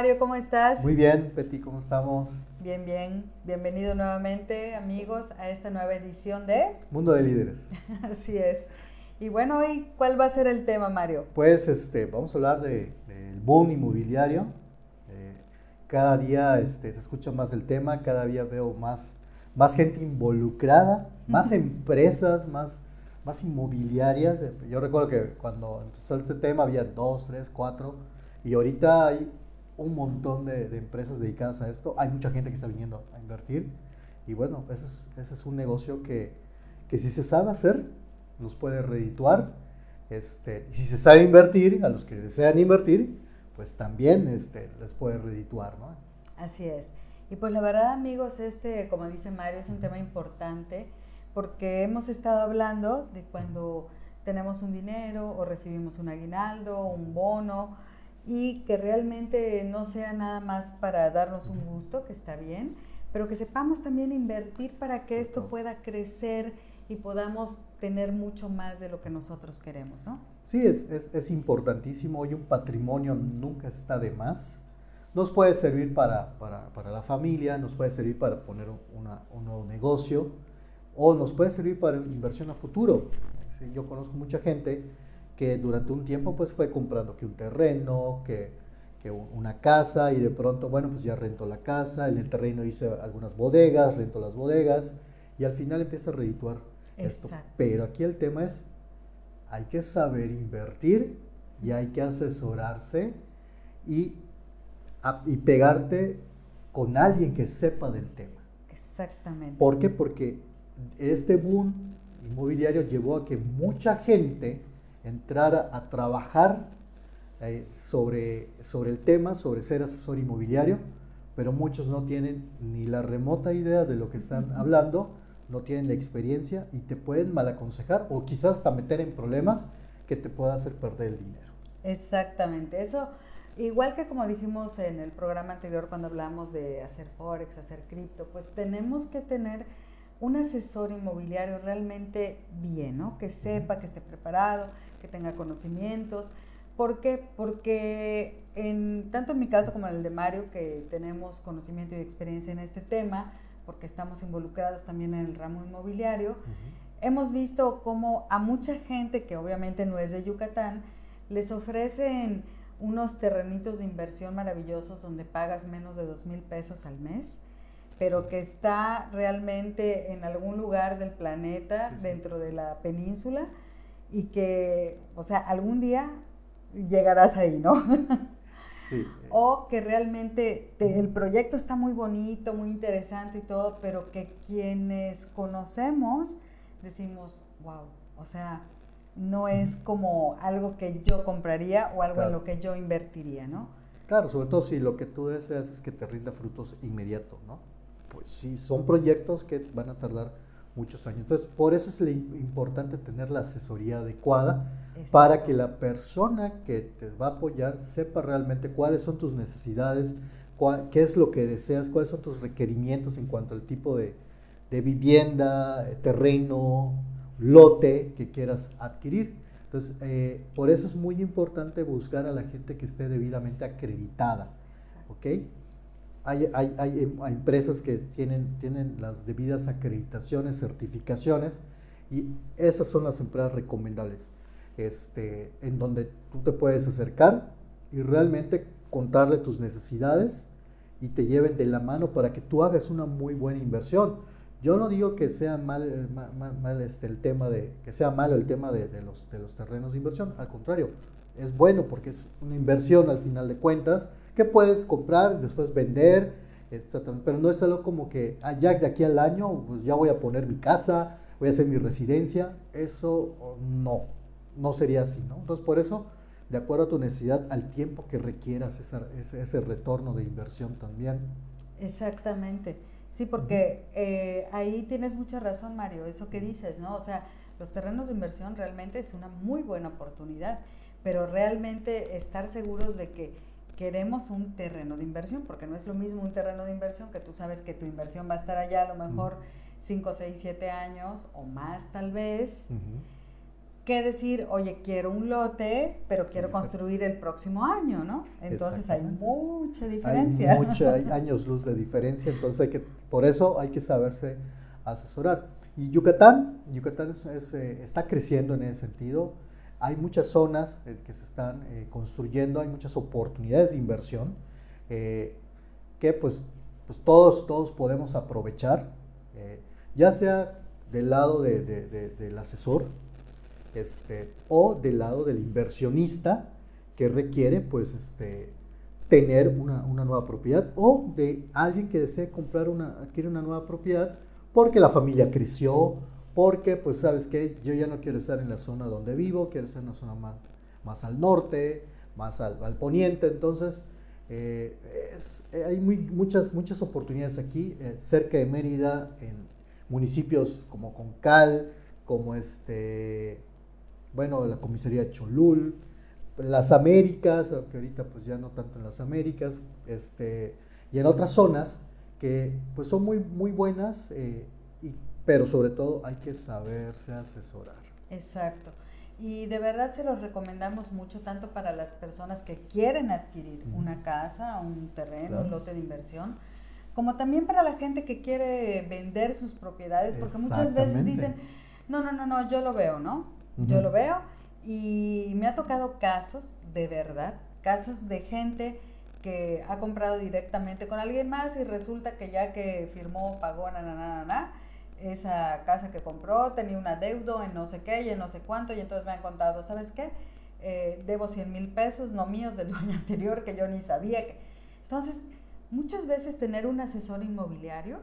Mario, ¿cómo estás? Muy bien, Peti, ¿cómo estamos? Bien, bien. Bienvenido nuevamente, amigos, a esta nueva edición de Mundo de Líderes. Así es. Y bueno, hoy, ¿cuál va a ser el tema, Mario? Pues este, vamos a hablar del boom inmobiliario. Eh, cada día este, se escucha más del tema, cada día veo más, más gente involucrada, más empresas, más, más inmobiliarias. Yo recuerdo que cuando empezó este tema había dos, tres, cuatro, y ahorita hay un montón de, empresas dedicadas a esto. Hay mucha gente que está viniendo a invertir, y bueno, ese es, ese es un negocio que, que si se sabe hacer, nos puede redituar. Este, y si se sabe invertir, a los que desean invertir, pues también este, les puede redituar, ¿no? Así es. Y pues la verdad, amigos, este, como dice Mario, es un tema importante porque hemos estado hablando de cuando tenemos un dinero o recibimos un aguinaldo, un bono, y que realmente no sea nada más para darnos un gusto, que está bien, pero que sepamos también invertir para que esto pueda crecer y podamos tener mucho más de lo que nosotros queremos, ¿no? Sí, es, es, es importantísimo y un patrimonio nunca está de más. Nos puede servir para, para, para la familia, nos puede servir para poner una, un nuevo negocio o nos puede servir para inversión a futuro. yo conozco mucha gente que durante un tiempo pues fue comprando que un terreno, que, que una casa y de pronto, bueno, pues ya rentó la casa, en el terreno hice algunas bodegas, rentó las bodegas y al final empieza a redituar pero aquí el tema es, hay que saber invertir y hay que asesorarse y, y pegarte con alguien que sepa del tema. Exactamente. ¿Por qué? Porque este boom inmobiliario llevó a que mucha gente entrara a trabajar eh, sobre, sobre el tema, sobre ser asesor inmobiliario, pero muchos no tienen ni la remota idea de lo que están hablando no tienen la experiencia y te pueden mal aconsejar o quizás hasta meter en problemas que te pueda hacer perder el dinero. Exactamente, eso igual que como dijimos en el programa anterior cuando hablamos de hacer forex, hacer cripto, pues tenemos que tener un asesor inmobiliario realmente bien, ¿no? Que sepa, que esté preparado, que tenga conocimientos. ¿Por qué? Porque en, tanto en mi caso como en el de Mario, que tenemos conocimiento y experiencia en este tema, porque estamos involucrados también en el ramo inmobiliario, hemos visto cómo a mucha gente que obviamente no es de Yucatán, les ofrecen unos terrenitos de inversión maravillosos donde pagas menos de dos mil pesos al mes, pero que está realmente en algún lugar del planeta, dentro de la península, y que, o sea, algún día llegarás ahí, ¿no? O que realmente el proyecto está muy bonito, muy interesante y todo, pero que quienes conocemos decimos, wow, o sea, no es como algo que yo compraría o algo en lo que yo invertiría, ¿no? Claro, sobre todo si lo que tú deseas es que te rinda frutos inmediato, ¿no? Pues sí, son proyectos que van a tardar muchos años. Entonces, por eso es importante tener la asesoría adecuada para que la persona que te va a apoyar sepa realmente cuáles son tus necesidades, qué es lo que deseas, cuáles son tus requerimientos en cuanto al tipo de, vivienda, eh, terreno, lote que quieras adquirir. Entonces, eh, por eso es muy importante buscar a la gente que esté debidamente acreditada. ¿Ok? Hay, hay, hay, empresas que tienen, tienen las debidas acreditaciones, certificaciones, y esas son las empresas recomendables este, en donde tú te puedes acercar y realmente contarle tus necesidades y te lleven de la mano para que tú hagas una muy buena inversión. Yo no digo que sea mal, mal, este, el tema de, que sea malo el tema de, los, de los terrenos de inversión, al contrario, es bueno porque es una inversión al final de cuentas que puedes comprar, después vender, etc. Pero no es algo como que ah, ya de aquí al año pues ya voy a poner mi casa, voy a hacer mi residencia, eso no no sería así, ¿no? Entonces, por eso, de acuerdo a tu necesidad, al tiempo que requieras ese, ese, retorno de inversión también. Exactamente. Sí, porque eh, ahí tienes mucha razón, Mario, eso que dices, ¿no? O sea, los terrenos de inversión realmente es una muy buena oportunidad, pero realmente estar seguros de que queremos un terreno de inversión, porque no es lo mismo un terreno de inversión que tú sabes que tu inversión va a estar allá a lo mejor 5, 6, 7 años o más tal vez que decir, oye, quiero un lote, pero quiero construir el próximo año, ¿no? Entonces hay mucha diferencia. Hay, mucha, hay años luz de diferencia, entonces hay que, por eso hay que saberse asesorar. Y Yucatán, Yucatán eh, está creciendo en ese sentido. Hay muchas zonas eh, que se están eh, construyendo, hay muchas oportunidades de inversión que pues, pues todos, todos podemos aprovechar, ya sea del lado del asesor, este, o del lado del inversionista que requiere pues este, tener una, nueva propiedad o de alguien que desee comprar una, adquiere una nueva propiedad porque la familia creció, porque pues sabes que yo ya no quiero estar en la zona donde vivo, quiero estar en una zona más, más al norte, más al, poniente, entonces eh, eh, hay muchas, muchas oportunidades aquí, eh, cerca de Mérida, en municipios como Concal, como este, bueno, la comisaría Cholul, las Américas, aunque ahorita pues ya no tanto en las Américas, este, y en otras zonas que pues son muy, muy buenas, pero sobre todo hay que saberse asesorar. Exacto. Y de verdad se los recomendamos mucho, tanto para las personas que quieren adquirir una casa, un terreno, un lote de inversión, como también para la gente que quiere vender sus propiedades, porque muchas veces dicen, no, no, no, no, yo lo veo, ¿no? Yo lo veo y me ha tocado casos, de verdad, casos de gente que ha comprado directamente con alguien más y resulta que ya que firmó, pagó, na, na, na, na, esa casa que compró tenía un adeudo en no sé qué y en no sé cuánto y entonces me han contado, ¿sabes qué? Eh, debo 100 mil pesos, no míos, del año anterior que yo ni sabía. Que... Entonces, muchas veces tener un asesor inmobiliario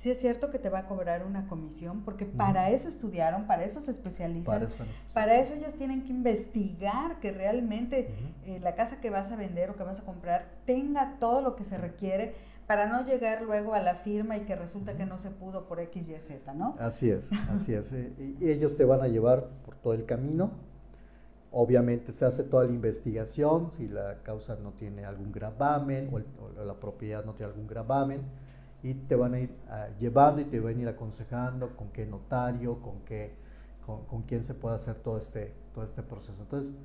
sí es cierto que te va a cobrar una comisión, porque para eso estudiaron, para eso se especializan, para eso, ellos tienen que investigar que realmente eh, la casa que vas a vender o que vas a comprar tenga todo lo que se requiere para no llegar luego a la firma y que resulta que no se pudo por X, Y, Z, ¿no? Así es, así es. Eh, y ellos te van a llevar por todo el camino. Obviamente se hace toda la investigación, si la causa no tiene algún gravamen o la propiedad no tiene algún gravamen y te van a ir ah, llevando y te van a ir aconsejando con qué notario, con qué, con, quién se puede hacer todo este, todo este proceso. Entonces,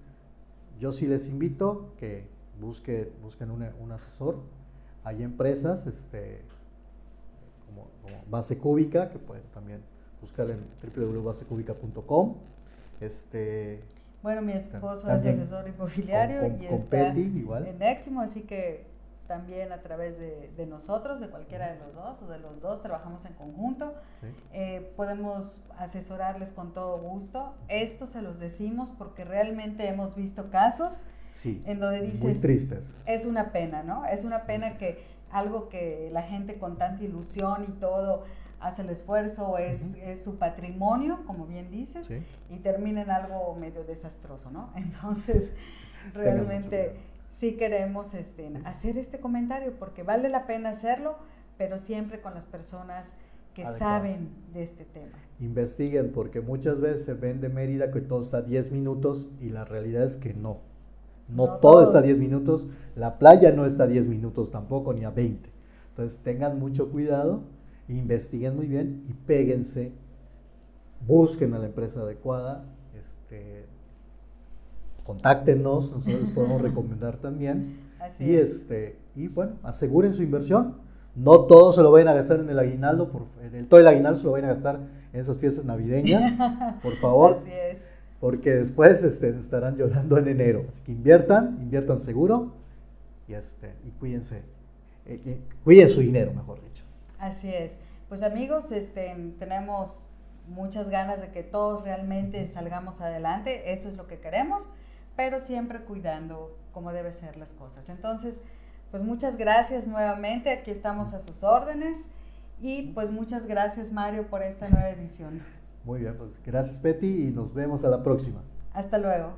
yo sí les invito que busque, busquen un asesor. Hay empresas este, como, Base Cúbica, que pueden también buscar en www.basecubica.com. Este, bueno, mi esposo es asesor inmobiliario y está igual. en Éximo, así que también a través de, nosotros, de cualquiera de los dos o de los dos, trabajamos en conjunto. Eh, podemos asesorarles con todo gusto. Esto se los decimos porque realmente hemos visto casos en donde dices... Muy tristes. Es una pena, ¿no? Es una pena que algo que la gente con tanta ilusión y todo hace el esfuerzo, es, es su patrimonio, como bien dices, y termina en algo medio desastroso, ¿no? Entonces, realmente sí queremos este, hacer este comentario porque vale la pena hacerlo, pero siempre con las personas que saben de este tema. Investiguen porque muchas veces se ven de Mérida que todo está a 10 minutos y la realidad es que no. No, todo, está a 10 minutos, la playa no está a 10 minutos tampoco, ni a 20. Entonces tengan mucho cuidado, investiguen muy bien y péguense, busquen a la empresa adecuada, este, contáctenos, nosotros les podemos recomendar también. y, este, y bueno, aseguren su inversión. No todo se lo vayan a gastar en el aguinaldo, por, todo el aguinaldo se lo vayan a gastar en esas fiestas navideñas, por favor. Así es. Porque después este, estarán llorando en enero. Así que inviertan, inviertan seguro y, este, y cuídense. Eh, eh, cuiden su dinero, mejor dicho. Así es. Pues amigos, este, tenemos muchas ganas de que todos realmente salgamos adelante. Eso es lo que queremos pero siempre cuidando cómo deben ser las cosas. Entonces, pues muchas gracias nuevamente, aquí estamos a sus órdenes y pues muchas gracias Mario por esta nueva edición. Muy bien, pues gracias Betty y nos vemos a la próxima. Hasta luego.